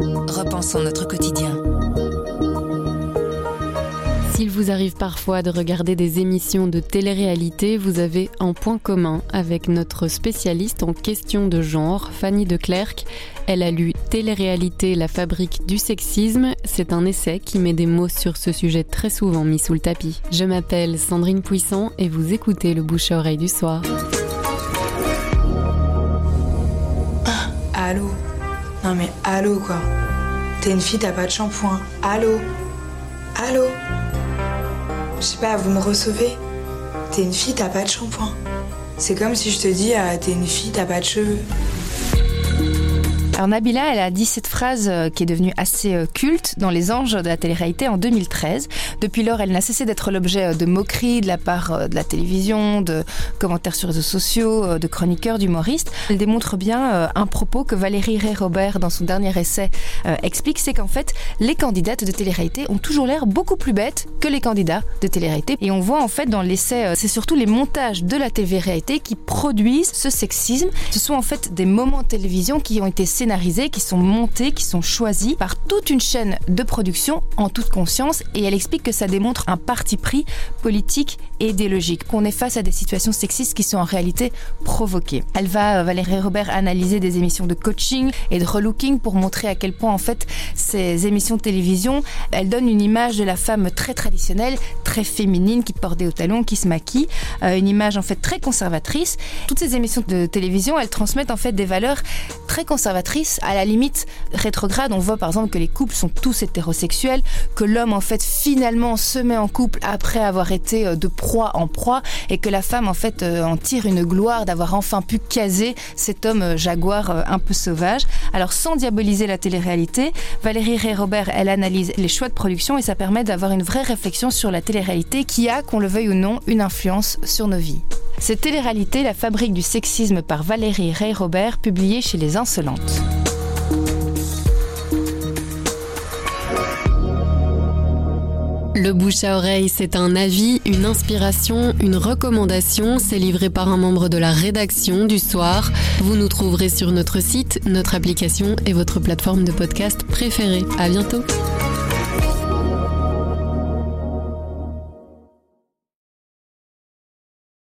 Repensons notre quotidien. S'il vous arrive parfois de regarder des émissions de télé-réalité, vous avez un point commun avec notre spécialiste en questions de genre, Fanny de Clercq. Elle a lu Télé-réalité, la fabrique du sexisme. C'est un essai qui met des mots sur ce sujet très souvent mis sous le tapis. Je m'appelle Sandrine Puissant et vous écoutez le bouche à oreille du soir. Ah, allô? Non mais allô quoi T'es une fille, t'as pas de shampoing. Allô? Allô? Je sais pas, vous me recevez? T'es une fille, t'as pas de shampoing. C'est comme si je te dis, ah, t'es une fille, t'as pas de cheveux. Alors Nabila, elle a dit cette phrase euh, qui est devenue assez euh, culte dans les anges de la télé-réalité en 2013. Depuis lors, elle n'a cessé d'être l'objet euh, de moqueries de la part de la télévision, de commentaires sur les réseaux sociaux, de chroniqueurs, d'humoristes. Elle démontre bien un propos que Valérie Ray-Robert, dans son dernier essai, explique, c'est qu'en fait, les candidates de télé-réalité ont toujours l'air beaucoup plus bêtes que les candidats de télé-réalité. Et on voit en fait dans l'essai, c'est surtout les montages de la télé-réalité qui produisent ce sexisme. Ce sont en fait des moments de télévision qui ont été scénarisés qui sont montés, qui sont choisis par toute une chaîne de production en toute conscience et elle explique que ça démontre un parti pris politique et idéologique, qu'on est face à des situations sexistes qui sont en réalité provoquées. Elle va, euh, Valérie Robert, analyser des émissions de coaching et de relooking pour montrer à quel point en fait ces émissions de télévision, elles donnent une image de la femme très traditionnelle, très féminine, qui porte des hauts talons, qui se maquille, euh, une image en fait très conservatrice. Toutes ces émissions de télévision, elles transmettent en fait des valeurs très conservatrices à la limite rétrograde. On voit par exemple que les couples sont tous hétérosexuels, que l'homme en fait finalement se met en couple après avoir été euh, de proie en proie et que la femme en fait euh, en tire une gloire d'avoir enfin pu caser cet homme euh, jaguar un peu sauvage. Alors sans diaboliser la télé-réalité, Valérie Ray-Robert, elle analyse les choix de production et ça permet d'avoir une vraie réflexion sur la télé-réalité qui a, qu'on le veuille ou non, une influence sur nos vies. C'est Télé-réalité, la fabrique du sexisme par Valérie Ray-Robert, publiée chez Les Insolentes. Le bouche à oreille, c'est un avis, une inspiration, une recommandation. C'est livré par un membre de la rédaction du soir. Vous nous trouverez sur notre site, notre application et votre plateforme de podcast préférée. À bientôt.